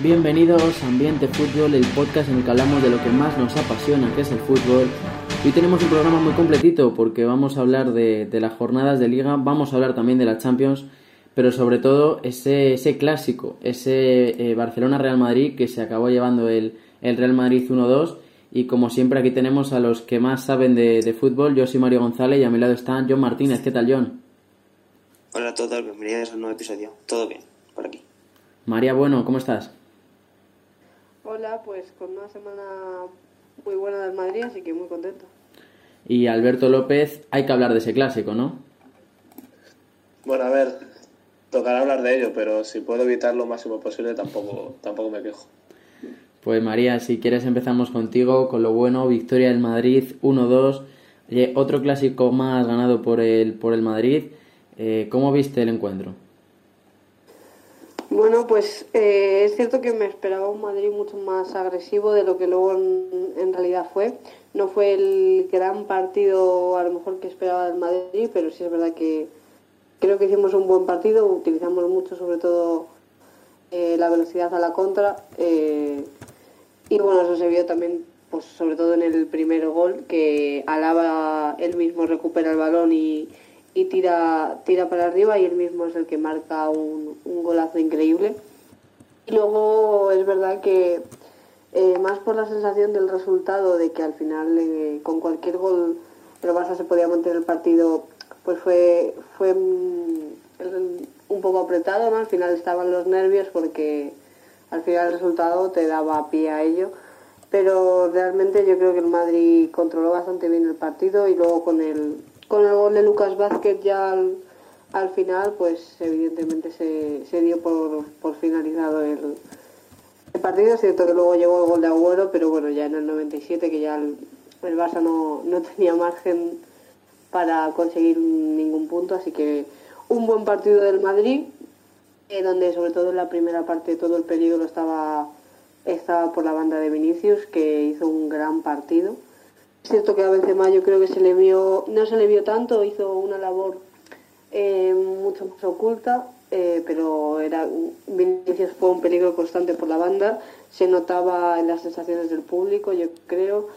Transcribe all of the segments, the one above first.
Bienvenidos a Ambiente Fútbol, el podcast en el que hablamos de lo que más nos apasiona, que es el fútbol. Hoy tenemos un programa muy completito porque vamos a hablar de, las jornadas de liga, vamos a hablar también de la Champions, pero sobre todo ese, ese clásico, ese eh, Barcelona-Real Madrid que se acabó llevando el, el Real Madrid 1-2. Y como siempre aquí tenemos a los que más saben de, de, fútbol, yo soy Mario González y a mi lado está John Martínez. ¿Qué tal, John? Hola a todos, bienvenidos a un nuevo episodio. Todo bien, por aquí. María Bueno, ¿cómo estás? Hola, pues con una semana muy buena del Madrid, así que muy contento. Y Alberto López, hay que hablar de ese clásico, ¿no? Bueno, a ver, tocará hablar de ello, pero si puedo evitar lo máximo posible, tampoco, tampoco me quejo. Pues María, si quieres empezamos contigo con lo bueno, victoria del Madrid 1-2, otro clásico más ganado por el, por el Madrid. Eh, ¿Cómo viste el encuentro? Bueno, pues eh, es cierto que me esperaba un Madrid mucho más agresivo de lo que luego en, realidad fue. No fue el gran partido a lo mejor que esperaba el Madrid, pero sí es verdad que creo que hicimos un buen partido, utilizamos mucho sobre todo eh, la velocidad a la contra eh, y bueno, eso se vio también pues sobre todo en el primer gol que Alaba él mismo recupera el balón y y tira, tira para arriba y él mismo es el que marca un, golazo increíble. Y luego es verdad que eh, más por la sensación del resultado de que al final eh, con cualquier gol el Barça se podía mantener el partido, pues fue, fue mm, un poco apretado, ¿no? Al final estaban los nervios porque al final el resultado te daba pie a ello. Pero realmente yo creo que el Madrid controló bastante bien el partido y luego con el, con el gol de Lucas Vázquez ya al, final, pues evidentemente se, dio por, finalizado el, el, partido. Es cierto que luego llegó el gol de Agüero, pero bueno, ya en el 97 que ya el, el Barça no, no tenía margen para conseguir ningún punto, así que un buen partido del Madrid, eh, donde sobre todo en la primera parte todo el peligro estaba, estaba por la banda de Vinicius, que hizo un gran partido es cierto que a Benzema yo creo que se le vio, no se le vio tanto, hizo una labor eh, mucho más oculta, eh, pero era Vinicius fue un peligro constante por la banda, se notaba en las sensaciones del público, yo creo,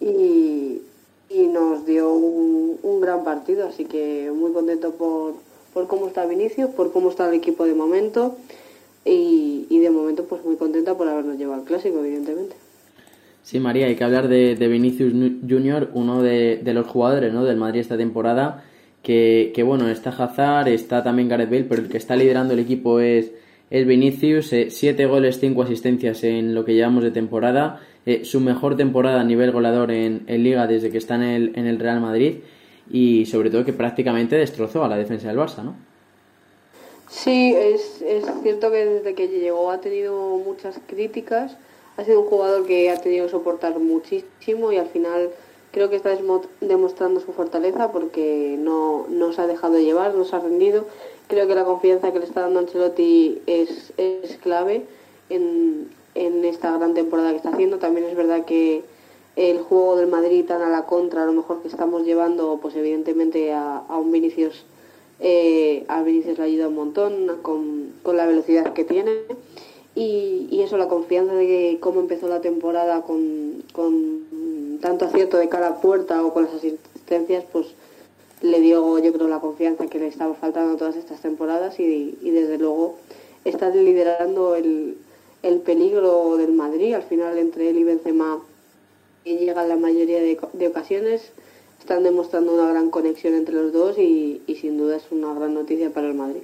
y, nos dio un, gran partido, así que muy contento por, por cómo está Vinicius, por cómo está el equipo de momento y, y de momento pues muy contenta por habernos llevado al clásico, evidentemente. Sí, María, hay que hablar de, Vinicius Junior, uno de, los jugadores ¿no? del Madrid esta temporada, que, bueno, está Hazard, está también Gareth Bale, pero el que está liderando el equipo es, es Vinicius, eh, siete goles, cinco asistencias en lo que llevamos de temporada, eh, su mejor temporada a nivel goleador en, Liga desde que está en el, en el Real Madrid y sobre todo que prácticamente destrozó a la defensa del Barça, ¿no? Sí, es, es cierto que desde que llegó ha tenido muchas críticas, ha sido un jugador que ha tenido que soportar muchísimo y al final creo que está demostrando su fortaleza porque no, no se ha dejado de llevar, no se ha rendido. Creo que la confianza que le está dando Ancelotti es, es clave en, en esta gran temporada que está haciendo. También es verdad que el juego del Madrid tan a la contra, a lo mejor que estamos llevando, pues evidentemente a, a un Vinicius, eh, a Vinicius le ayuda un montón con, con la velocidad que tiene y, eso, la confianza de que cómo empezó la temporada con, tanto acierto de cara a puerta o con las asistencias, pues le dio yo creo la confianza que le estaba faltando todas estas temporadas y, y desde luego está liderando el, el, peligro del Madrid. Al final entre él y Benzema y llega la mayoría de, ocasiones. Están demostrando una gran conexión entre los dos y, y, sin duda es una gran noticia para el Madrid.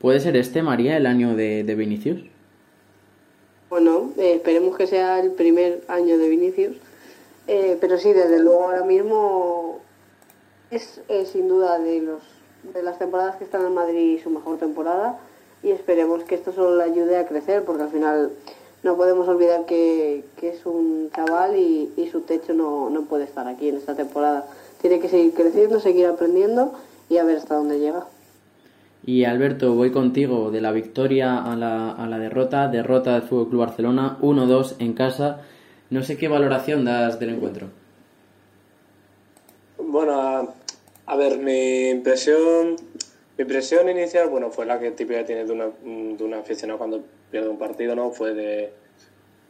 ¿Puede ser este, María, el año de Vinicius? Bueno, eh, esperemos que sea el primer año de Vinicius. Eh, pero sí, desde luego ahora mismo es sin duda de, los, de las temporadas que están en Madrid su mejor temporada y esperemos que esto solo le ayude a crecer porque al final no podemos olvidar que, es un chaval y, y su techo no, no, puede estar aquí en esta temporada. Tiene que seguir creciendo, seguir aprendiendo y a ver hasta dónde llega. Y Alberto, voy contigo de la victoria a la, a la derrota, derrota del Fútbol Club Barcelona, 1-2 en casa. No sé qué valoración das del encuentro. Bueno, a, ver, mi impresión, mi impresión inicial, bueno, fue la que típica tiene de, una, de un aficionado cuando pierde un partido, ¿no? Fue de,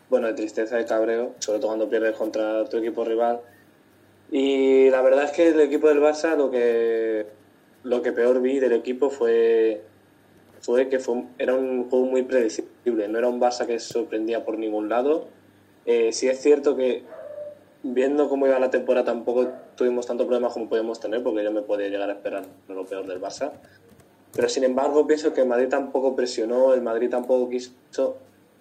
bueno, de tristeza, de cabreo, sobre todo cuando pierdes contra tu equipo rival. Y la verdad es que el equipo del Barça lo que, lo que peor vi del equipo fue, fue que fue, era un juego muy predecible, no era un Barça que sorprendía por ningún lado. Eh, sí es cierto que viendo cómo iba la temporada tampoco tuvimos tanto problemas como podíamos tener, porque yo me podía llegar a esperar lo peor del Barça. Pero sin embargo pienso que el Madrid tampoco presionó, el Madrid tampoco quiso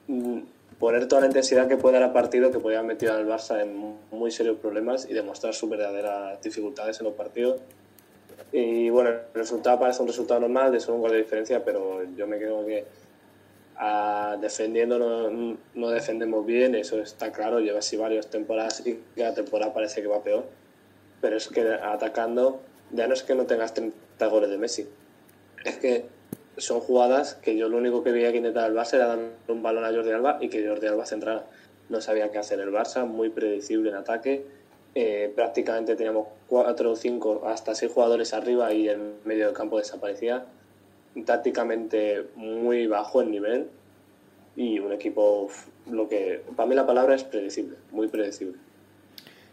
mm, poner toda la intensidad que pueda al partido que podía metido al Barça en muy serios problemas y demostrar sus verdaderas dificultades en los partidos. Y bueno, el resultado parece un resultado normal, de solo un gol de diferencia, pero yo me creo que a, defendiendo no, no, defendemos bien, eso está claro, lleva así varias temporadas y cada temporada parece que va peor, pero es que atacando ya no es que no tengas 30 goles de Messi, es que son jugadas que yo lo único que veía que intentaba el Barça era dar un balón a Jordi Alba y que Jordi Alba centrara. No sabía qué hacer el Barça, muy predecible en ataque. Eh, prácticamente teníamos cuatro o cinco, hasta seis jugadores arriba y el medio del campo desaparecía. Tácticamente muy bajo el nivel y un equipo, lo que para mí la palabra es predecible, muy predecible.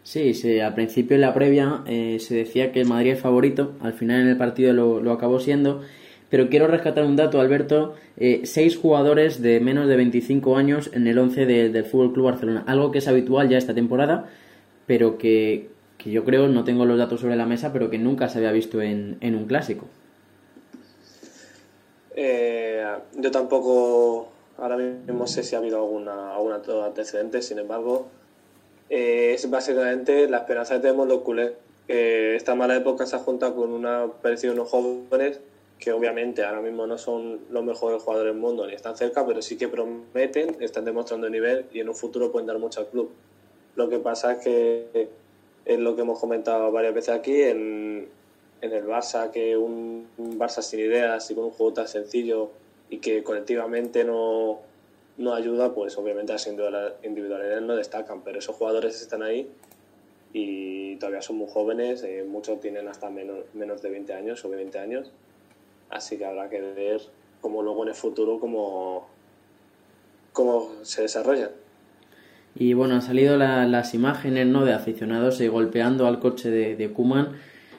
Sí, sí, al principio en la previa eh, se decía que el Madrid es favorito, al final en el partido lo, lo acabó siendo pero quiero rescatar un dato, Alberto. Eh, seis jugadores de menos de 25 años en el 11 del Fútbol Club Barcelona. Algo que es habitual ya esta temporada, pero que, yo creo, no tengo los datos sobre la mesa, pero que nunca se había visto en, un clásico. Eh, yo tampoco ahora mismo sé si ha habido alguna, alguna antecedente, sin embargo, eh, es básicamente la esperanza que tenemos los culés. esta mala época se ha juntado con una parecida unos jóvenes que obviamente ahora mismo no son los mejores jugadores del mundo ni están cerca, pero sí que prometen, están demostrando nivel y en un futuro pueden dar mucho al club. Lo que pasa es que es lo que hemos comentado varias veces aquí, en, en el Barça, que un, Barça sin ideas y con un juego tan sencillo y que colectivamente no, no ayuda, pues obviamente las individualidades no destacan, pero esos jugadores están ahí y todavía son muy jóvenes, eh, muchos tienen hasta menos, menos de 20 años o 20 años Así que habrá que ver cómo luego en el futuro cómo, cómo se desarrolla. Y bueno, han salido las imágenes ¿no? de aficionados eh, golpeando al coche de, de Kuman.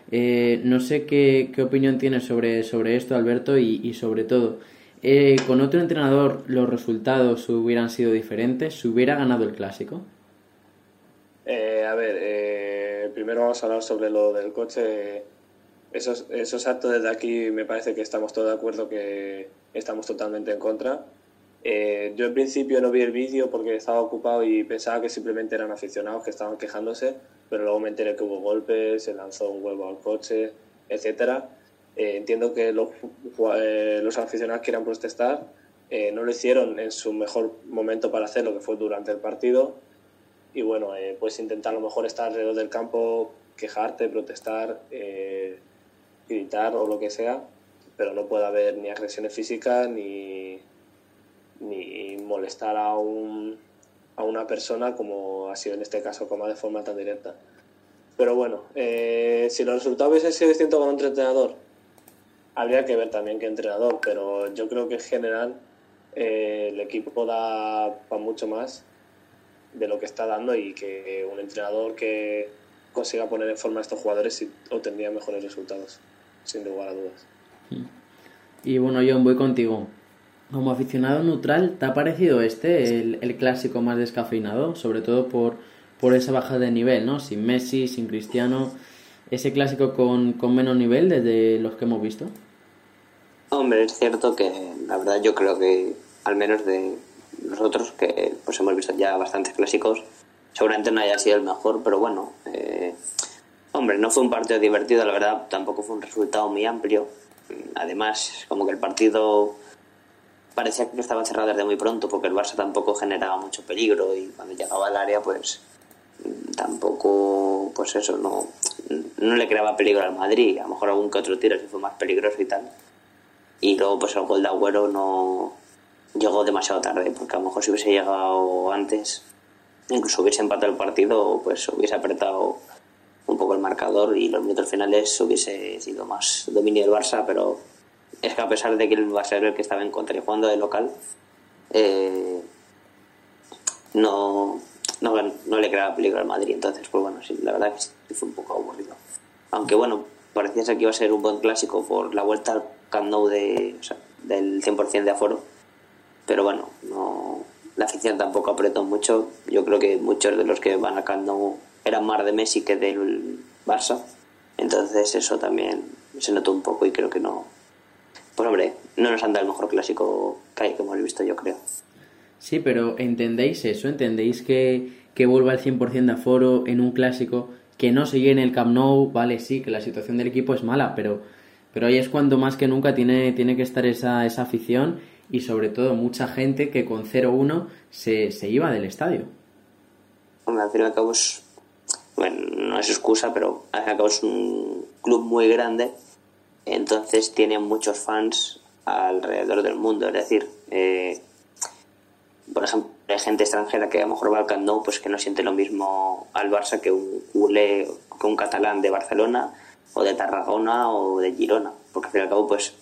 Eh, no sé qué, opinión tienes sobre, sobre esto, Alberto, y, sobre todo, eh, ¿con otro entrenador los resultados hubieran sido diferentes? ¿Se hubiera ganado el clásico? a ver, primero vamos a hablar sobre lo del coche esos, esos actos desde aquí me parece que estamos todos de acuerdo que estamos totalmente en contra. Eh, yo en principio no vi el vídeo porque estaba ocupado y pensaba que simplemente eran aficionados que estaban quejándose, pero luego me enteré que hubo golpes, se lanzó un huevo al coche, etcétera. Eh, entiendo que los, eh, los aficionados quieran protestar, no lo hicieron en su mejor momento para hacerlo, que fue durante el partido. Y bueno, pues intentar a lo mejor estar alrededor del campo, quejarte, protestar, gritar o lo que sea, pero no puede haber ni agresiones físicas ni, ni molestar a, un, a una persona como ha sido en este caso, como de forma tan directa. Pero bueno, eh, si los resultados hubiesen sido distintos con otro entrenador, habría que ver también qué entrenador, pero yo creo que en general eh, el equipo da para mucho más de lo que está dando y que un entrenador que consiga poner en forma a estos jugadores obtendría mejores resultados sin lugar a dudas. Y bueno, John, voy contigo. Como aficionado neutral, ¿te ha parecido este el, clásico más descafeinado? Sobre todo por, por esa baja de nivel, ¿no? Sin Messi, sin Cristiano. ¿Ese clásico con, menos nivel desde los que hemos visto? Hombre, es cierto que la verdad yo creo que al menos de nosotros que pues hemos visto ya bastantes clásicos, seguramente no haya sido el mejor, pero bueno, eh, Hombre, no fue un partido divertido, la verdad, tampoco fue un resultado muy amplio. Además, como que el partido parecía que estaba cerrado desde muy pronto porque el Barça tampoco generaba mucho peligro y cuando llegaba al área pues tampoco pues eso no, no le creaba peligro al Madrid a lo mejor algún que otro tiro sí fue más peligroso y tal. Y luego pues el gol de Agüero no llegó demasiado tarde porque a lo mejor si hubiese llegado antes incluso hubiese empatado el partido pues hubiese apretado un poco el marcador y los minutos finales hubiese sido más dominio del Barça, pero es que a pesar de que el Barça era el que estaba en contra y jugando de local, eh, no, no, no le creaba peligro al Madrid. Entonces, pues bueno, sí, la verdad que sí fue un poco aburrido. Aunque bueno, parecía ser que iba a ser un buen clásico por la vuelta al Camp Nou de, o sea, del 100% de aforo. Pero bueno, no, la afición tampoco apretó mucho. Yo creo que muchos de los que van a Camp eran más de Messi que del Barça. Entonces eso también se notó un poco y creo que no... Pues hombre, no nos han dado el mejor clásico que, hay, que hemos visto, yo creo. Sí, pero ¿entendéis eso? ¿Entendéis que, que vuelva al 100% de aforo en un clásico? Que no se llene el Camp Nou, vale, sí, que la situación del equipo es mala, pero, pero ahí es cuando más que nunca tiene, tiene que estar esa, esa afición y sobre todo mucha gente que con 0-1 se, se iba del estadio. Hombre, al fin y al cabo es, bueno, no es excusa, pero al fin y al cabo es un club muy grande, entonces tiene muchos fans alrededor del mundo, es decir, eh, por ejemplo, hay gente extranjera que a lo mejor va al Camp pues que no siente lo mismo al Barça que un culé, que un catalán de Barcelona o de Tarragona o de Girona, porque al fin y al cabo pues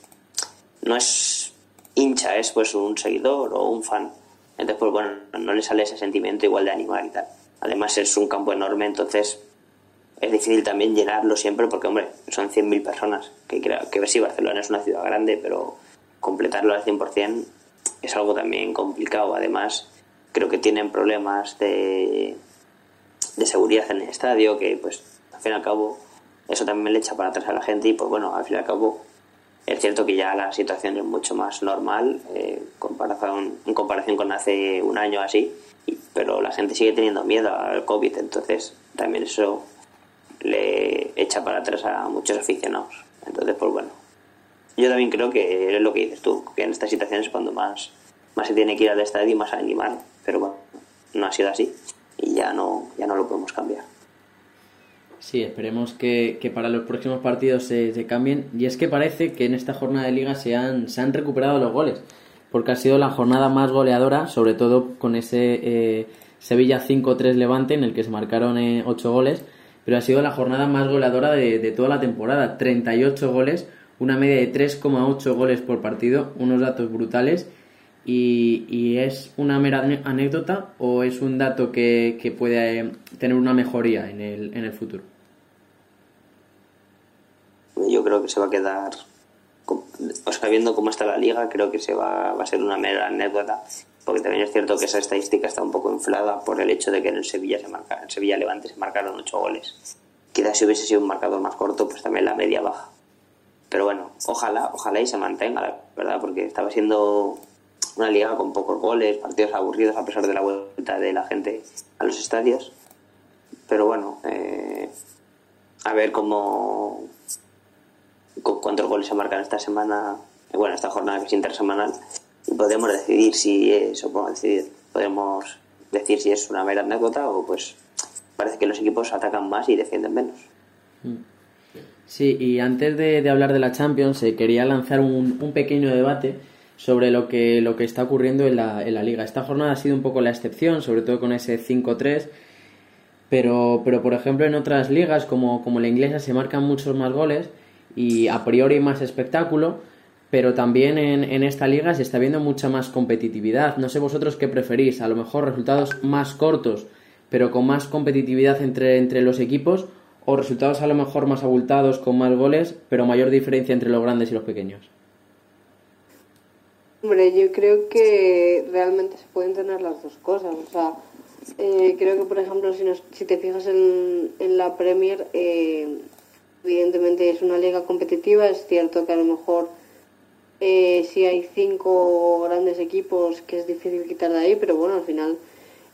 no es hincha, es pues un seguidor o un fan. Entonces pues bueno, no le sale ese sentimiento igual de animar y tal. Además es un campo enorme, entonces es difícil también llenarlo siempre porque hombre, son 100.000 personas, que creo que si Barcelona es una ciudad grande, pero completarlo al 100% es algo también complicado. Además, creo que tienen problemas de, de seguridad en el estadio, que pues al fin y al cabo eso también le echa para atrás a la gente y pues bueno, al fin y al cabo es cierto que ya la situación es mucho más normal eh, comparación, en comparación con hace un año así, y, pero la gente sigue teniendo miedo al COVID, entonces también eso le echa para atrás a muchos aficionados. Entonces, pues bueno, yo también creo que es lo que dices tú, que en estas situaciones es cuando más, más se tiene que ir al estadio y más animar, pero bueno, no ha sido así y ya no, ya no lo podemos cambiar. Sí, esperemos que, que para los próximos partidos se, cambien. Y es que parece que en esta jornada de liga se han, se han recuperado los goles, porque ha sido la jornada más goleadora, sobre todo con ese eh, Sevilla 5-3 Levante en el que se marcaron eh, 8 goles, pero ha sido la jornada más goleadora de, de toda la temporada, 38 goles, una media de 3,8 goles por partido, unos datos brutales. Y, y, es una mera anécdota o es un dato que, que puede eh, tener una mejoría en el, en el futuro? Yo creo que se va a quedar, o sea, viendo cómo está la liga, creo que se va, va a ser una mera anécdota, porque también es cierto que esa estadística está un poco inflada por el hecho de que en el Sevilla, se marca, en Sevilla Levante se marcaron 8 goles. Quizás si hubiese sido un marcador más corto, pues también la media baja. Pero bueno, ojalá, ojalá y se mantenga, la verdad, porque estaba siendo una liga con pocos goles, partidos aburridos a pesar de la vuelta de la gente a los estadios. Pero bueno, eh, a ver cómo cuántos goles se marcan esta semana, bueno, esta jornada que es intersemanal, y podemos decidir si es, o podemos decidir, podemos decir si es una mera anécdota o pues parece que los equipos atacan más y defienden menos. Sí, y antes de, hablar de la Champions, eh, quería lanzar un, un pequeño debate sobre lo que, lo que está ocurriendo en la, en la liga. Esta jornada ha sido un poco la excepción, sobre todo con ese 5-3, pero, pero por ejemplo en otras ligas como, como la inglesa se marcan muchos más goles y a priori más espectáculo, pero también en, en esta liga se está viendo mucha más competitividad. No sé vosotros qué preferís, a lo mejor resultados más cortos, pero con más competitividad entre, entre los equipos, o resultados a lo mejor más abultados, con más goles, pero mayor diferencia entre los grandes y los pequeños. Hombre, yo creo que realmente se pueden tener las dos cosas. O sea, eh, creo que, por ejemplo, si, nos, si te fijas en, en la Premier, eh, evidentemente es una liga competitiva. Es cierto que a lo mejor eh, si hay cinco grandes equipos que es difícil quitar de ahí, pero bueno, al final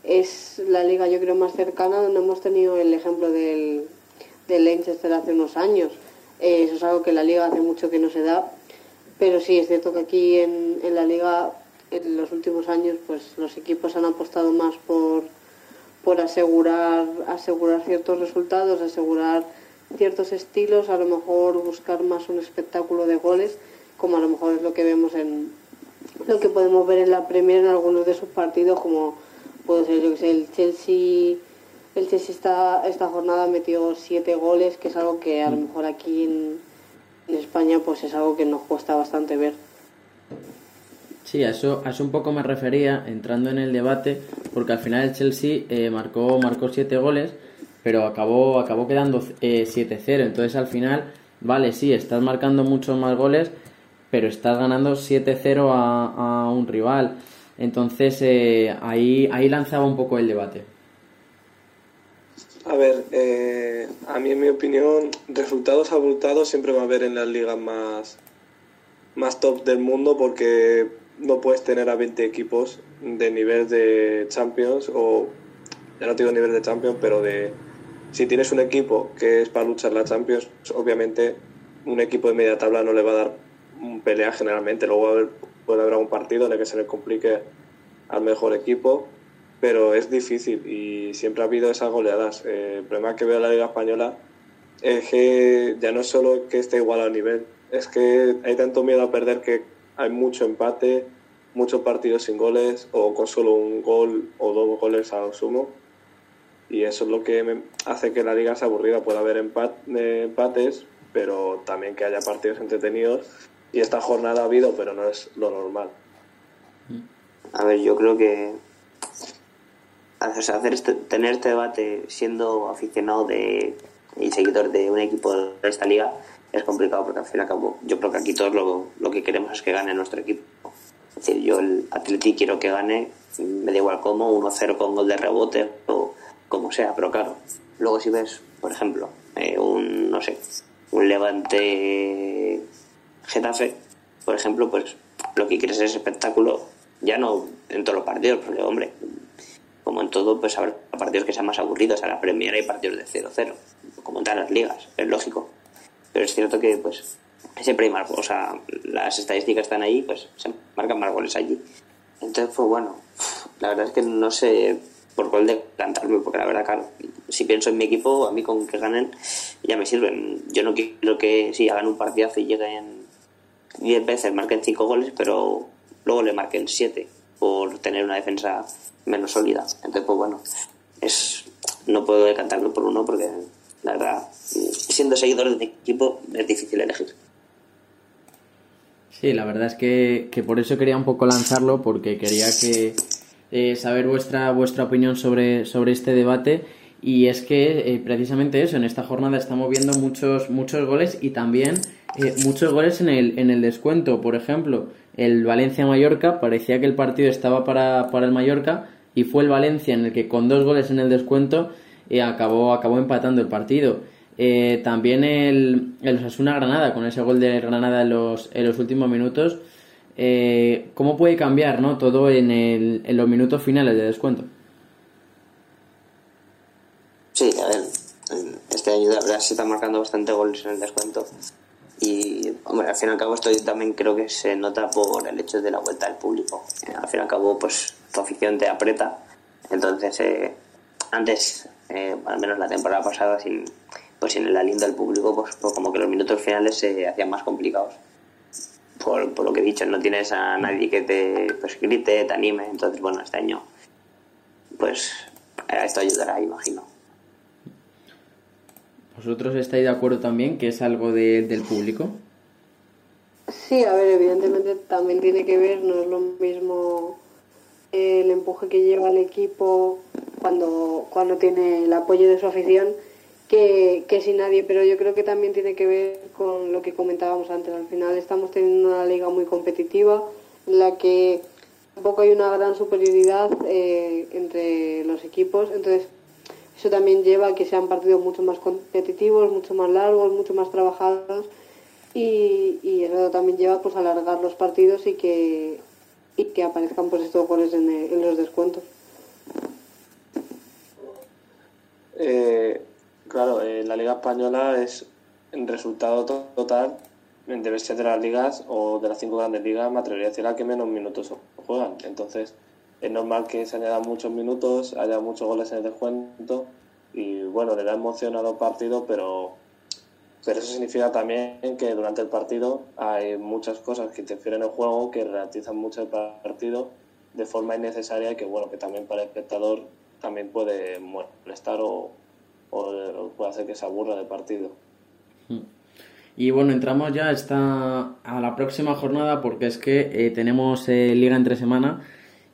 es la liga yo creo más cercana donde hemos tenido el ejemplo del, del hace unos años. Eh, eso es algo que la liga hace mucho que no se da pero sí, es cierto que aquí en, en, la liga, en los últimos años, pues los equipos han apostado más por, por asegurar, asegurar ciertos resultados, asegurar ciertos estilos, a lo mejor buscar más un espectáculo de goles, como a lo mejor es lo que vemos en lo que podemos ver en la Premier en algunos de sus partidos, como puede ser, yo que sé, el Chelsea. El Chelsea esta, esta jornada metió siete goles, que es algo que a lo mejor aquí en, en España pues es algo que nos cuesta bastante ver. Sí, a eso, a eso un poco me refería, entrando en el debate, porque al final el Chelsea eh, marcó, marcó siete goles, pero acabó, acabó quedando 7-0. Entonces al final, vale, sí, estás marcando muchos más goles, pero estás ganando 7-0 a, a, un rival. Entonces eh, ahí, ahí lanzaba un poco el debate. A ver, eh, a mí en mi opinión, resultados abultados siempre va a haber en las ligas más, más top del mundo porque no puedes tener a 20 equipos de nivel de Champions o, ya no digo nivel de Champions, pero de si tienes un equipo que es para luchar la Champions, obviamente un equipo de media tabla no le va a dar un pelea generalmente, luego puede haber algún partido en el que se le complique al mejor equipo pero es difícil y siempre ha habido esas goleadas. Eh, el problema que veo en la Liga Española es que ya no es solo que esté igual al nivel, es que hay tanto miedo a perder que hay mucho empate, muchos partidos sin goles o con solo un gol o dos goles a lo sumo. Y eso es lo que hace que la liga sea aburrida. Puede haber empates, pero también que haya partidos entretenidos. Y esta jornada ha habido, pero no es lo normal. A ver, yo creo que hacer este, tener este debate siendo aficionado de, y seguidor de un equipo de esta liga es complicado porque al fin y al cabo yo creo que aquí todos lo, lo que queremos es que gane nuestro equipo. Es decir, yo el Atleti quiero que gane, me da igual cómo, 1-0 con gol de rebote o como sea, pero claro, luego si ves, por ejemplo, eh, un, no sé, un Levante Getafe, por ejemplo, pues lo que quieres es espectáculo, ya no en todos los partidos, porque hombre, como en todo, pues habrá partidos que sean más aburridos. A la Premier hay partidos de 0-0, como en todas las ligas, es lógico. Pero es cierto que, pues, siempre hay más, o sea, las estadísticas están ahí, pues se marcan más goles allí. Entonces, pues bueno, la verdad es que no sé por cuál decantarme, porque la verdad, claro, si pienso en mi equipo, a mí con que ganen ya me sirven. Yo no quiero que si hagan un partidazo y lleguen 10 veces, marquen 5 goles, pero luego le marquen 7 por tener una defensa menos sólida. Entonces, pues bueno, es no puedo decantarme por uno porque la verdad, siendo seguidor de un equipo es difícil elegir. Sí, la verdad es que, que por eso quería un poco lanzarlo, porque quería que eh, saber vuestra vuestra opinión sobre, sobre este debate. Y es que eh, precisamente eso, en esta jornada estamos viendo muchos, muchos goles y también eh, muchos goles en el, en el descuento. Por ejemplo, el Valencia-Mallorca, parecía que el partido estaba para, para el Mallorca y fue el Valencia en el que con dos goles en el descuento eh, acabó, acabó empatando el partido. Eh, también el, el Osasuna Granada, con ese gol de Granada en los, en los últimos minutos. Eh, ¿Cómo puede cambiar ¿no? todo en, el, en los minutos finales de descuento? Sí, a ver, este año la verdad se está marcando bastante goles en el descuento. Y, hombre, al fin y al cabo esto también creo que se nota por el hecho de la vuelta del público. al fin y al cabo, pues tu afición te aprieta. Entonces, eh, antes, eh, al menos la temporada pasada, sin, pues sin el aliento del público, pues, pues, como que los minutos finales se hacían más complicados. Por, por, lo que he dicho, no tienes a nadie que te pues, grite, te anime. Entonces, bueno, este año, pues esto ayudará, imagino. ¿Vosotros estáis de acuerdo también que es algo de, del público? Sí, a ver, evidentemente también tiene que ver, no es lo mismo el empuje que lleva el equipo cuando, cuando tiene el apoyo de su afición que, que sin nadie, pero yo creo que también tiene que ver con lo que comentábamos antes. Al final estamos teniendo una liga muy competitiva en la que tampoco hay una gran superioridad eh, entre los equipos, entonces eso también lleva a que sean partidos mucho más competitivos, mucho más largos, mucho más trabajados y, y eso también lleva pues a alargar los partidos y que y que aparezcan pues estos goles en, en los descuentos. Eh, claro, eh, la Liga Española es en resultado total, debe ser de las ligas o de las cinco grandes ligas, me atrevería a que menos minutos juegan. Entonces, es normal que se añadan muchos minutos, haya muchos goles en el descuento y bueno, le da emoción a los partidos, pero pero eso significa también que durante el partido hay muchas cosas que interfieren en el juego, que realizan mucho el partido de forma innecesaria y que, bueno, que también para el espectador también puede molestar o, o puede hacer que se aburra del partido. Y bueno, entramos ya esta, a la próxima jornada porque es que eh, tenemos eh, liga entre semana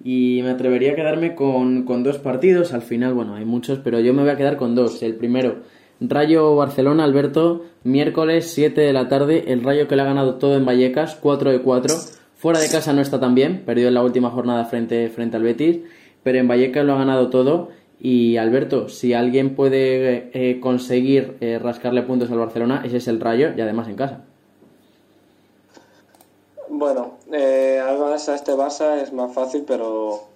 y me atrevería a quedarme con, con, dos partidos. Al final, bueno, hay muchos, pero yo me voy a quedar con dos. El primero, Rayo Barcelona, Alberto, miércoles 7 de la tarde. El Rayo que le ha ganado todo en Vallecas, 4 de 4. Fuera de casa no está tan bien, perdió en la última jornada frente, frente al Betis, pero en Vallecas lo ha ganado todo. Y Alberto, si alguien puede eh, conseguir eh, rascarle puntos al Barcelona, ese es el Rayo y además en casa. Bueno, eh, además a este Barça es más fácil, pero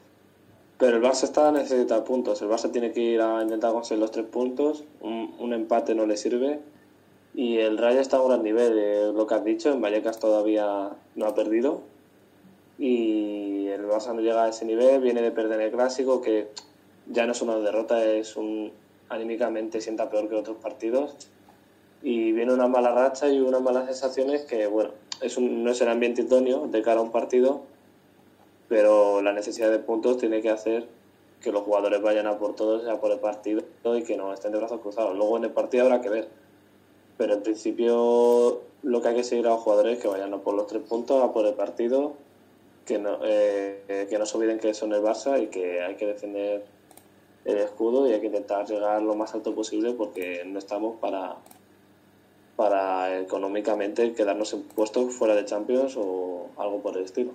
pero el Barça está necesita puntos. El Barça tiene que ir a intentar conseguir los tres puntos. Un, empate no le sirve. Y el Rayo está a un gran nivel. Eh, lo que has dicho, en Vallecas todavía no ha perdido. Y el Barça no llega a ese nivel. Viene de perder el clásico, que ya no es una derrota, es un anímicamente sienta peor que otros partidos. Y viene una mala racha y unas malas sensaciones que, bueno, es un, no es el ambiente idóneo de cara a un partido, pero la necesidad de puntos tiene que hacer que los jugadores vayan a por todos, a por el partido y que no estén de brazos cruzados. Luego en el partido habrá que ver. Pero en principio lo que hay que seguir a los jugadores es que vayan a por los tres puntos, a por el partido, que no, eh, que no se olviden que son el Barça y que hay que defender el escudo y hay que intentar llegar lo más alto posible porque no estamos para, para económicamente quedarnos en puestos fuera de Champions o algo por el estilo.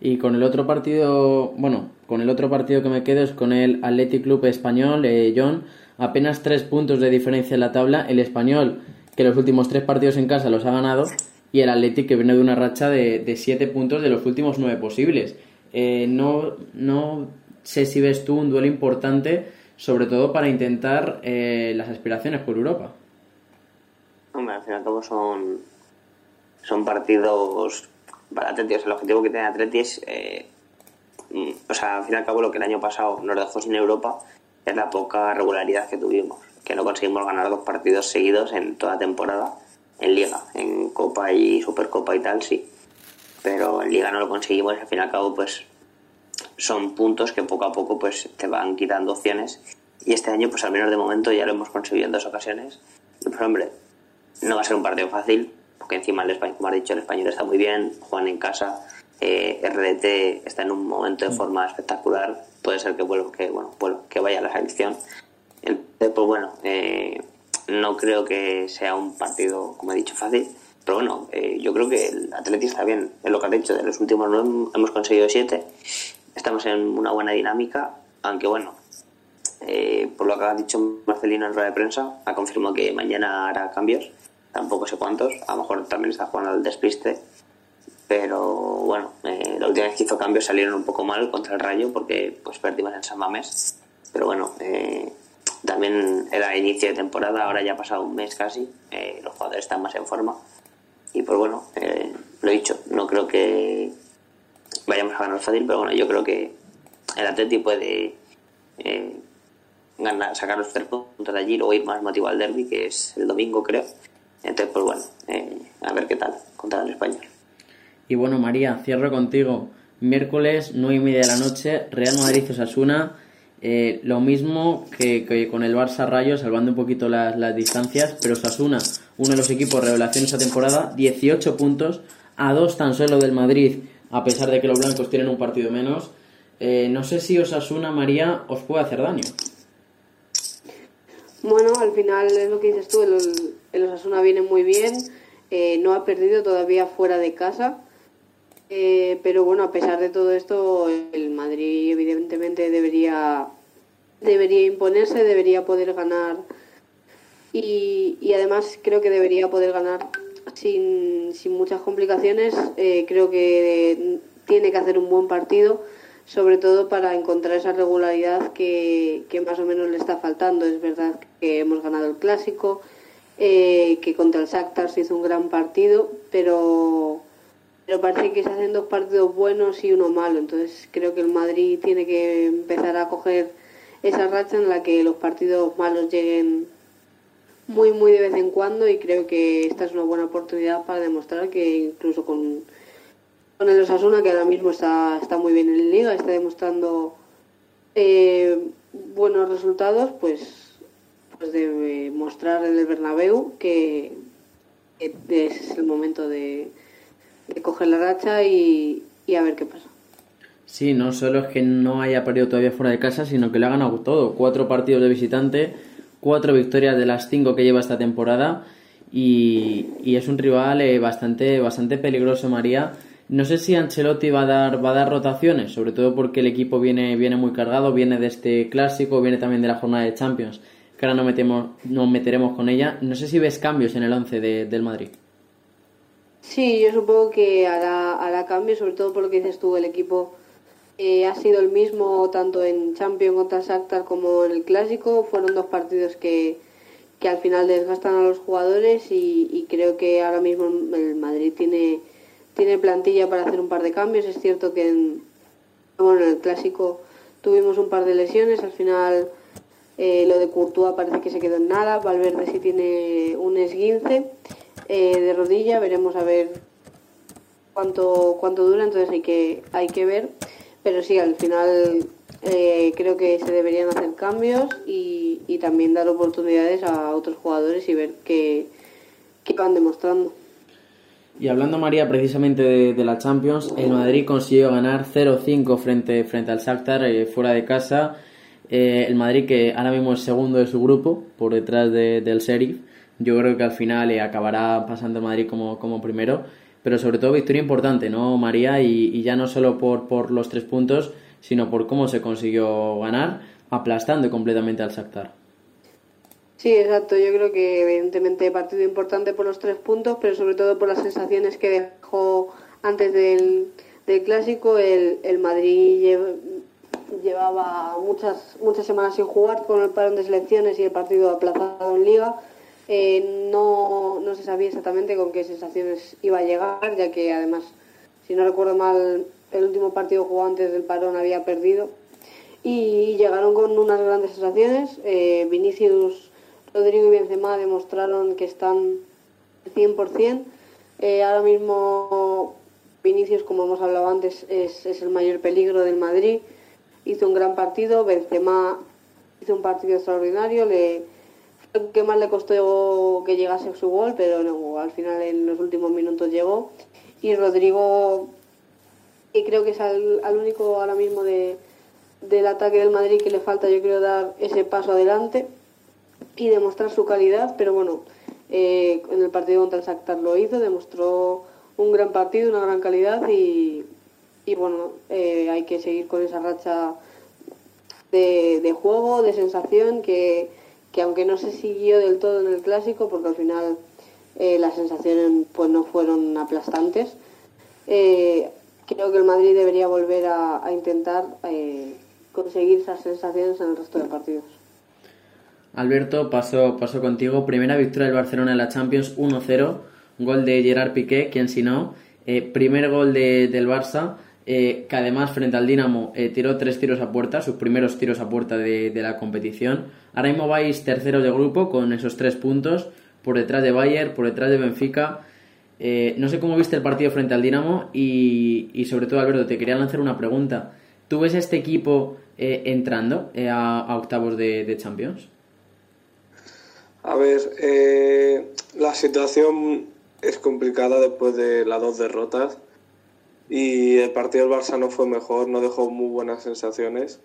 Y con el otro partido, bueno, con el otro partido que me quedo es con el Athletic Club Español, eh, John, apenas tres puntos de diferencia en la tabla. El Español, que los últimos tres partidos en casa los ha ganado, y el Athletic, que viene de una racha de, siete puntos de los últimos nueve posibles. Eh, no, no sé si ves tú un duelo importante, sobre todo para intentar eh, las aspiraciones por Europa. Hombre, al fin y al cabo son, son partidos para Atleti. el objetivo que tiene Atleti es, eh, mm, o sea, al fin y al cabo lo que el año pasado nos dejó sin Europa es la poca regularidad que tuvimos, que no conseguimos ganar dos partidos seguidos en toda temporada en Liga, en Copa y Supercopa y tal, sí. Pero en Liga no lo conseguimos y al fin y al cabo pues son puntos que poco a poco pues te van quitando opciones y este año pues al menos de momento ya lo hemos conseguido en dos ocasiones hombre no va a ser un partido fácil porque encima el español como has dicho el español está muy bien Juan en casa eh, RDT está en un momento de forma espectacular puede ser que vuelva que bueno que vaya a la selección pues bueno eh, no creo que sea un partido como he dicho fácil pero bueno, eh, yo creo que el Atleti está bien. Es lo que has dicho, de los últimos nueve hemos conseguido siete estamos en una buena dinámica, aunque bueno, eh, por lo que ha dicho Marcelino en rueda de prensa, ha confirmado que mañana hará cambios, tampoco sé cuántos, a lo mejor también está jugando al despiste, pero bueno, eh, la última vez que hizo cambios salieron un poco mal contra el Rayo porque pues perdimos en San Mamés, pero bueno, eh, también era inicio de temporada, ahora ya ha pasado un mes casi, los jugadores están más en forma. Y pues bueno, lo he dicho, no creo que vayamos a ganar fácil, pero bueno, yo creo que el Atleti puede eh, ganar, sacar los tres puntos de allí, luego ir más motivado al derby, que es el domingo, creo. Entonces, pues bueno, eh, a ver qué tal contra el español. Y bueno, María, cierro contigo. Miércoles, nueve y media de la noche, Real Madrid-Osasuna. Eh, lo mismo que, con el Barça Rayo, salvando un poquito las, las distancias, pero Osasuna, uno de los equipos revelación esta temporada, 18 puntos, a dos tan solo del Madrid a pesar de que los blancos tienen un partido menos. Eh, no sé si Osasuna, María, os puede hacer daño. Bueno, al final es lo que dices tú, el, Osasuna viene muy bien, eh, no ha perdido todavía fuera de casa, eh, pero bueno, a pesar de todo esto, el Madrid evidentemente debería, debería imponerse, debería poder ganar y, y además creo que debería poder ganar sin, sin muchas complicaciones. Eh, creo que tiene que hacer un buen partido, sobre todo para encontrar esa regularidad que, más o menos le está faltando. Es verdad que hemos ganado el clásico, eh, que contra el Shakhtar se hizo un gran partido, pero, pero parece que se hacen dos partidos buenos y uno malo. Entonces creo que el Madrid tiene que empezar a coger esa racha en la que los partidos malos lleguen muy, muy de vez en cuando y creo que esta es una buena oportunidad para demostrar que incluso con, con el Osasuna, que ahora mismo está, está muy bien en liga, está demostrando eh, buenos resultados, pues, pues debe mostrar en el Bernabéu que, es el momento de, de coger la racha y, y a ver qué pasa. Sí, no solo es que no haya perdido todavía fuera de casa, sino que le ha ganado todo. Cuatro partidos de visitante, cuatro victorias de las cinco que lleva esta temporada y, y es un rival eh, bastante, bastante peligroso, María. No sé si Ancelotti va a dar, va a dar rotaciones, sobre todo porque el equipo viene, viene muy cargado, viene de este clásico, viene también de la jornada de Champions, que ahora no metemos, nos meteremos con ella. No sé si ves cambios en el once de, del Madrid. Sí, yo supongo que hará, hará cambios, sobre todo por lo que dices tú, el equipo eh, ha sido el mismo tanto en Champions contra Shakhtar como en el Clásico. Fueron dos partidos que, que al final desgastan a los jugadores y, creo que ahora mismo el Madrid tiene, tiene plantilla para hacer un par de cambios. Es cierto que en, bueno, en el Clásico tuvimos un par de lesiones, al final eh, lo de Courtois parece que se quedó en nada, Valverde sí tiene un esguince eh, de rodilla, veremos a ver cuánto, cuánto dura, entonces hay que, hay que ver. Pero sí, al final eh, creo que se deberían hacer cambios y, y, también dar oportunidades a otros jugadores y ver qué, qué van demostrando. Y hablando, María, precisamente de, la Champions, el Madrid consiguió ganar 0-5 frente, frente al Shakhtar eh, fuera de casa. Eh, el Madrid, que ahora mismo es segundo de su grupo, por detrás de, del Sheriff, yo creo que al final eh, acabará pasando el Madrid como, como primero. Pero sobre todo victoria importante, ¿no, María? Y, y ya no solo por, por los tres puntos, sino por cómo se consiguió ganar, aplastando completamente al Shakhtar. Sí, exacto. Yo creo que evidentemente partido importante por los tres puntos, pero sobre todo por las sensaciones que dejó antes del, del clásico. El, el Madrid llev, llevaba muchas muchas semanas sin jugar con el parón de selecciones y el partido aplazado en Liga. Eh, no, no se sabía exactamente con qué sensaciones iba a llegar, ya que además, si no recuerdo mal, el último partido jugado antes del parón había perdido. Y llegaron con unas grandes sensaciones. Eh, Vinicius Rodrigo y Benzema demostraron que están 100%. Eh, ahora mismo Vinicius, como hemos hablado antes, es, el mayor peligro del Madrid. Hizo un gran partido, Benzema hizo un partido extraordinario, le lo que más le costó que llegase su gol, pero no, al final en los últimos minutos llegó. Y Rodrigo, y creo que es al, al único ahora mismo de, del ataque del Madrid que le falta, yo creo, dar ese paso adelante y demostrar su calidad, pero bueno, eh, en el partido contra el Shakhtar lo hizo, demostró un gran partido, una gran calidad y, y bueno, eh, hay que seguir con esa racha de, de juego, de sensación que, que aunque no se siguió del todo en el clásico, porque al final eh, las sensaciones pues no fueron aplastantes, creo que el Madrid debería volver a, a intentar conseguir esas sensaciones en el resto de partidos. Alberto, paso, paso contigo. Primera victoria del Barcelona en la Champions, 1-0. Gol de Gerard Piqué, quien si no. Eh, primer gol de, del Barça, eh, que además frente al Dinamo eh, tiró tres tiros a puerta, sus primeros tiros a puerta de, de, la competición. Ahora mismo vais terceros de grupo con esos tres puntos, por detrás de Bayern, por detrás de Benfica. no sé cómo viste el partido frente al Dinamo y, y, sobre todo, Alberto, te quería lanzar una pregunta. ¿Tú ves a este equipo entrando a, a, octavos de, de Champions? A ver, eh, la situación es complicada después de las dos derrotas y el partido del Barça no fue mejor, no dejó muy buenas sensaciones,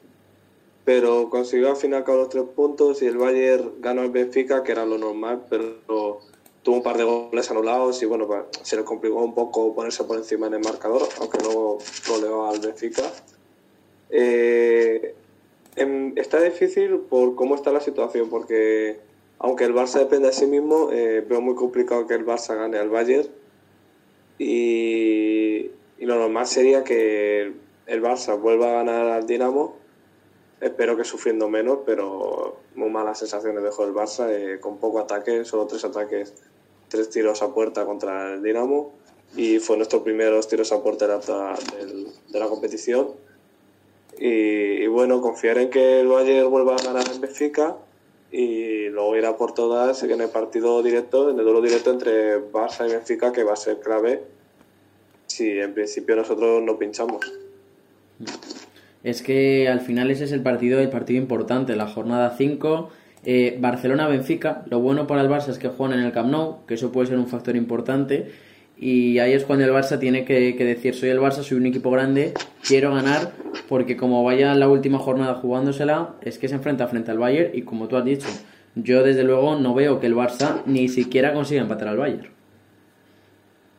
pero consiguió al final con los tres puntos y el Bayern ganó el Benfica, que era lo normal, pero tuvo un par de goles anulados y bueno, se le complicó un poco ponerse por encima en el marcador, aunque no goleó al Benfica. Eh, está difícil por cómo está la situación, porque aunque el Barça depende de sí mismo, eh, veo muy complicado que el Barça gane al Bayern. Y, y, lo normal sería que el Barça vuelva a ganar al Dinamo. Espero que sufriendo menos, pero muy malas sensaciones dejó el Barça, eh, con poco ataque, solo tres ataques, tres tiros a puerta contra el Dinamo. Y fue nuestro primeros tiros a puerta de de la competición. Y, y, bueno, confiar en que el Bayern vuelva a ganar en Benfica y luego irá por todas en el partido directo, en el duelo directo entre Barça y Benfica, que va a ser clave si en principio nosotros no pinchamos. Es que al final ese es el partido, el partido importante, la jornada 5. Eh, Barcelona-Benfica, lo bueno para el Barça es que juegan en el Camp Nou, que eso puede ser un factor importante. Y ahí es cuando el Barça tiene que, decir, soy el Barça, soy un equipo grande, quiero ganar, porque como vaya la última jornada jugándosela, es que se enfrenta frente al Bayern y como tú has dicho, yo desde luego no veo que el Barça ni siquiera consiga empatar al Bayern.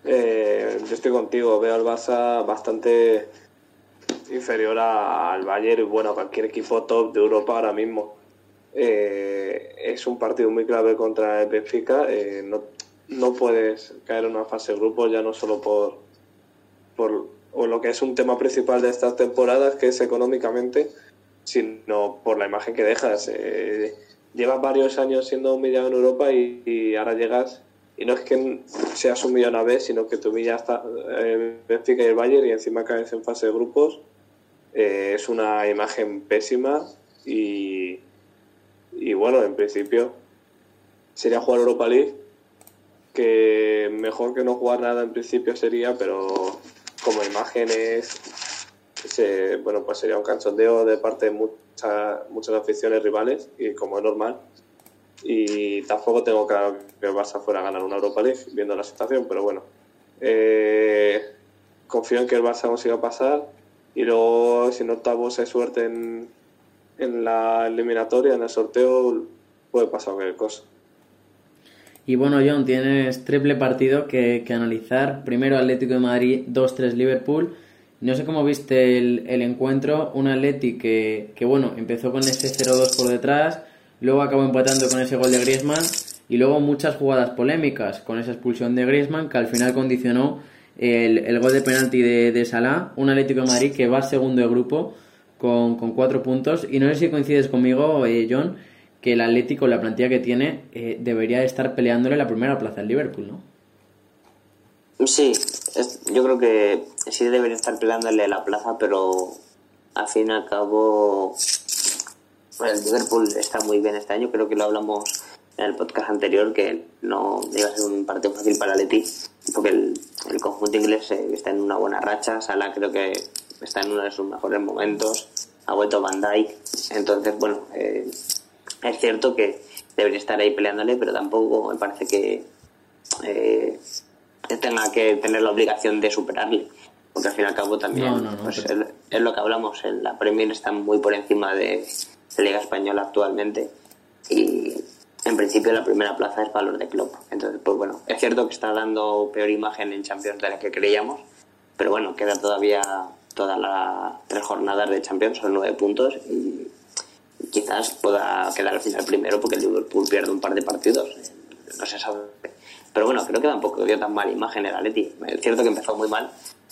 Eh, yo estoy contigo, veo al Barça bastante inferior al Bayern y bueno, a cualquier equipo top de Europa ahora mismo. Eh, es un partido muy clave contra el Benfica. Eh, no, puedes caer en una fase de grupo ya no solo por, por o lo que es un tema principal de estas temporadas, que es económicamente, sino por la imagen que dejas. Eh, llevas varios años siendo humillado en Europa y, ahora llegas y no es que seas humillado una vez, sino que te humilla hasta eh, y el Bayern y encima caes en fase de grupos. Eh, es una imagen pésima y, y bueno, en principio sería jugar Europa League, que mejor que no jugar nada en principio sería, pero como imágenes, bueno, pues sería un canchondeo de parte de muchas muchas aficiones rivales y como es normal. Y tampoco tengo claro que el Barça fuera a ganar una Europa League viendo la situación, pero bueno. Eh, confío en que el Barça consiga pasar y luego si no octavos hay suerte en, en la eliminatoria, en el sorteo, puede pasar cualquier cosa. Y bueno, John, tienes triple partido que, analizar. Primero Atlético de Madrid, 2-3 Liverpool. No sé cómo viste el, encuentro. Un Atlético que, que, bueno, empezó con ese 0-2 por detrás, luego acabó empatando con ese gol de Griezmann y luego muchas jugadas polémicas con esa expulsión de Griezmann que al final condicionó el, gol de penalti de, de Salah. Un Atlético de Madrid que va segundo de grupo con, con cuatro puntos. Y no sé si coincides conmigo, eh, John que el Atlético, la plantilla que tiene, eh, debería estar peleándole la primera plaza al Liverpool, ¿no? Sí, yo creo que sí debería estar peleándole la plaza, pero al fin y al cabo el Liverpool está muy bien este año, creo que lo hablamos en el podcast anterior, que no iba a ser un partido fácil para el Atleti, porque el, conjunto inglés eh, está en una buena racha, Salah creo que está en uno de sus mejores momentos, ha vuelto Van Dijk, entonces bueno, eh, es cierto que debería estar ahí peleándole, pero tampoco me parece que eh, tenga que tener la obligación de superarle. Porque al fin y al cabo también pues, es, lo que hablamos. La Premier está muy por encima de la Liga Española actualmente. Y en principio la primera plaza es valor de club. Entonces, pues bueno, es cierto que está dando peor imagen en Champions de la que creíamos. Pero bueno, queda todavía todas las tres jornadas de Champions, son nueve puntos. Y quizás pueda quedar al final primero porque el Liverpool pierde un par de partidos. No se sabe. Pero bueno, creo que tampoco dio tan mala imagen el Atleti. Es cierto que empezó muy mal.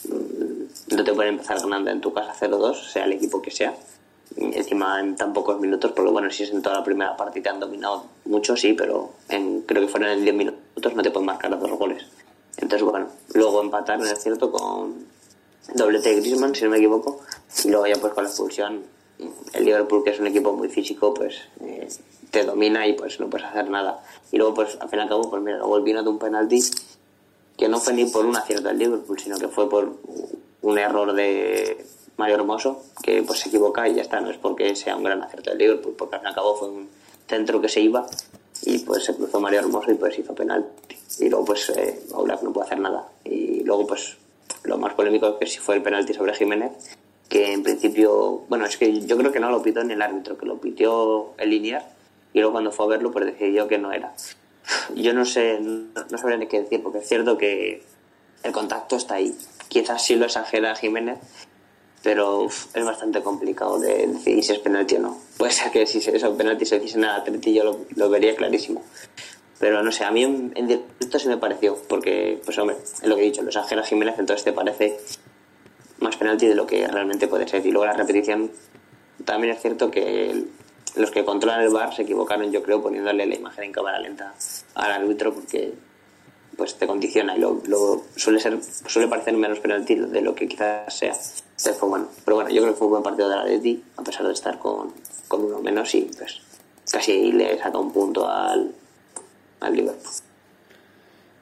Mm, no te pueden empezar ganando en tu casa 0-2, sea el equipo que sea. Encima en tan pocos minutos, porque bueno, si es en toda la primera parte te han dominado mucho, sí, pero en, creo que fueron en 10 minutos no te pueden marcar dos goles. Entonces, bueno, luego empataron, es cierto, con doblete de Griezmann, si no me equivoco, y luego ya pues con la expulsión el Liverpool, que es un equipo muy físico, pues eh, te domina y pues no puedes hacer nada. Y luego, pues al fin y al cabo, pues mira, luego vino de un penalti que no fue ni por un acierto del Liverpool, sino que fue por un error de Mario Hermoso, que pues se equivoca y ya está, no es porque sea un gran acierto del Liverpool, porque al fin y al cabo fue un centro que se iba y pues se cruzó Mario Hermoso y pues hizo penalti. Y luego pues eh, no puede hacer nada. Y luego pues lo más polémico es que si fue el penalti sobre Jiménez, que en principio, bueno, es que yo creo que no lo pitó en el árbitro, que lo pitió el linear y luego cuando fue a verlo pues decidió que no era. Yo no sé, no, sabría ni qué decir, porque es cierto que el contacto está ahí. Quizás sí lo exagera Jiménez, pero es bastante complicado de decidir si es penalti o no. Puede ser que si esos penalti se hiciesen a Atleti yo lo, vería clarísimo. Pero no sé, a mí en, en, directo sí me pareció, porque, pues hombre, es lo que he dicho, lo exagera Jiménez, entonces te parece más penalti de lo que realmente puede ser. Y luego la repetición, también es cierto que los que controlan el bar se equivocaron, yo creo, poniéndole la imagen en cámara lenta al árbitro porque pues te condiciona y lo, suele ser suele parecer menos penalti de lo que quizás sea. fue bueno. Pero bueno, yo creo que fue un buen partido de la Leti, a pesar de estar con, con uno menos y pues casi le saca un punto al, al Liverpool.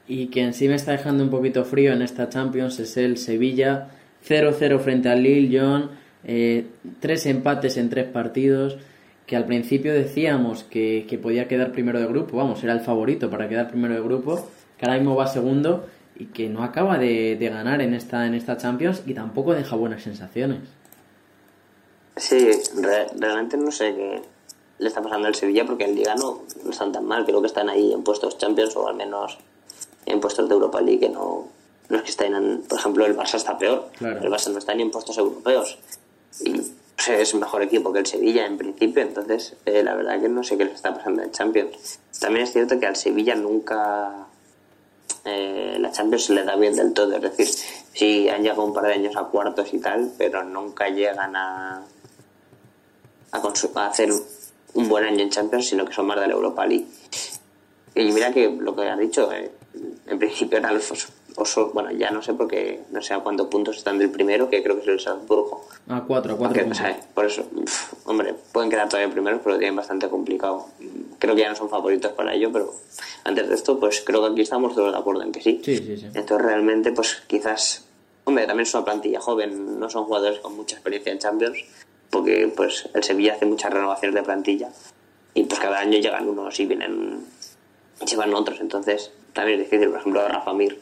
Y quien sí me está dejando un poquito frío en esta Champions es el Sevilla 0-0 frente al Lille. Eh, tres empates en tres partidos. que al principio decíamos que, que podía quedar primero de grupo, vamos, era el favorito para quedar primero de grupo, que ahora mismo va segundo y que no acaba de, de ganar en esta, en esta Champions y tampoco deja buenas sensaciones. Sí, re- realmente no sé qué le está pasando al Sevilla porque el Liga no, no están tan mal. Creo que están ahí en puestos Champions o al menos en puestos de Europa League que no, no es que estén en, por ejemplo, el Barça está peor. Claro. El Barça no está ni en puestos europeos. Y o sea, es mejor equipo que el Sevilla en principio, entonces eh, la verdad que no sé qué les está pasando en Champions. También es cierto que al Sevilla nunca eh, la Champions se le da bien del todo, es decir, sí han llegado un par de años a cuartos y tal, pero nunca llegan a, a, a hacer un buen año en Champions, sino que son más de la Europa League. Y mira que lo que has dicho, eh, en principio eran los osos, bueno, ya no sé porque no sé a cuántos puntos están del primero, que creo que es el Salzburgo. A cuatro, a cuatro Aunque, puntos. Por eso, pf, hombre, pueden quedar todavía primeros, pero lo tienen bastante complicado. Creo que ya no son favoritos para ello, pero antes de esto, pues creo que aquí estamos todos de acuerdo en que sí. Sí, sí, sí. Entonces, realmente, pues quizás, hombre, también es una plantilla joven, no son jugadores con mucha experiencia en Champions, porque pues el Sevilla hace muchas renovaciones de plantilla y pues cada año llegan unos y vienen, llevan otros. Entonces, también es difícil, por ejemplo, Rafa Mir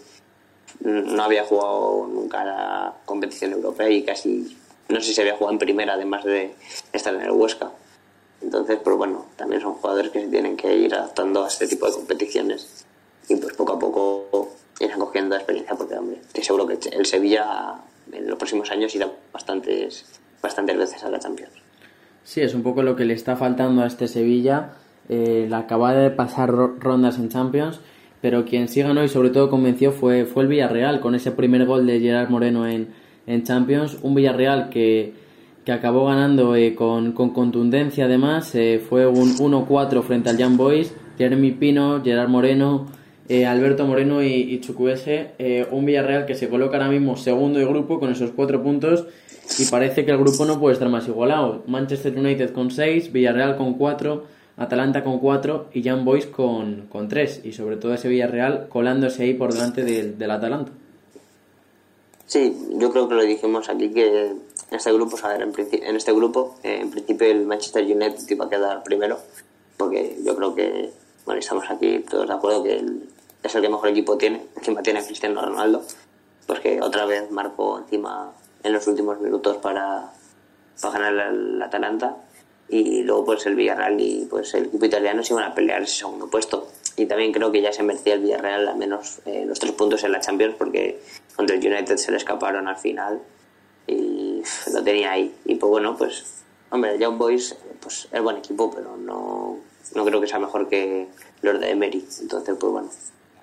no había jugado nunca la competición europea y casi no sé si había jugado en primera además de estar en el Huesca. Entonces pues bueno también son jugadores que se tienen que ir adaptando a este tipo de competiciones y pues poco a poco irán cogiendo experiencia porque hombre estoy seguro que el Sevilla en los próximos años irá bastantes bastantes veces a la Champions. Sí, es un poco lo que le está faltando a este Sevilla, eh, la acabada de pasar ro- rondas en Champions, pero quien sí ganó y sobre todo convenció fue, fue el Villarreal, con ese primer gol de Gerard Moreno en, en Champions, un Villarreal que, que acabó ganando eh, con, con contundencia además, eh, fue un 1-4 frente al Young Boys, Jeremy Pino, Gerard Moreno, eh, Alberto Moreno y, y Chukwueze, eh, un Villarreal que se coloca ahora mismo segundo de grupo con esos cuatro puntos y parece que el grupo no puede estar más igualado. Manchester United con 6, Villarreal con 4, Atalanta con 4 y Young Boys con, con 3. Y sobre todo ese Villarreal colándose ahí por delante del, del Atalanta. Sí, yo creo que lo dijimos aquí que en este grupo, a ver, en, en este grupo, eh, en principio el Manchester United iba a quedar primero, porque yo creo que, bueno, estamos aquí todos de acuerdo que el- es el que mejor equipo tiene, encima tiene Cristiano Ronaldo, pues que otra vez marcó encima en los últimos minutos para, para ganar el Atalanta y luego pues el Villarreal y pues el equipo italiano se iban a pelear ese segundo puesto. Y también creo que ya se merecía el Villarreal al menos eh, los tres puntos en la Champions porque contra el United se le escaparon al final y lo tenía ahí. Y pues bueno pues hombre el Young Boys pues es buen equipo pero no, no creo que sea mejor que los de Emery. Entonces pues bueno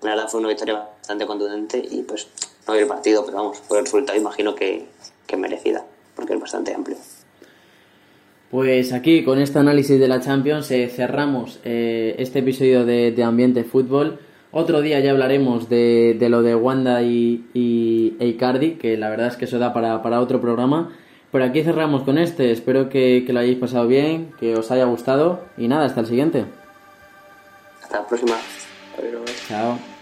la verdad fue una victoria bastante contundente y pues no vi el partido pero vamos por el resultado imagino que, que merecida porque es bastante amplio Pues aquí con este análisis de la Champions eh, cerramos eh, este episodio de, de Ambiente Fútbol. Otro día ya hablaremos de, de lo de Wanda y, y e Icardi, que la verdad es que eso da para, para otro programa. Pero aquí cerramos con este. Espero que, que lo hayáis pasado bien, que os haya gustado. Y nada, hasta el siguiente. hasta la próxima Adiós. Chao.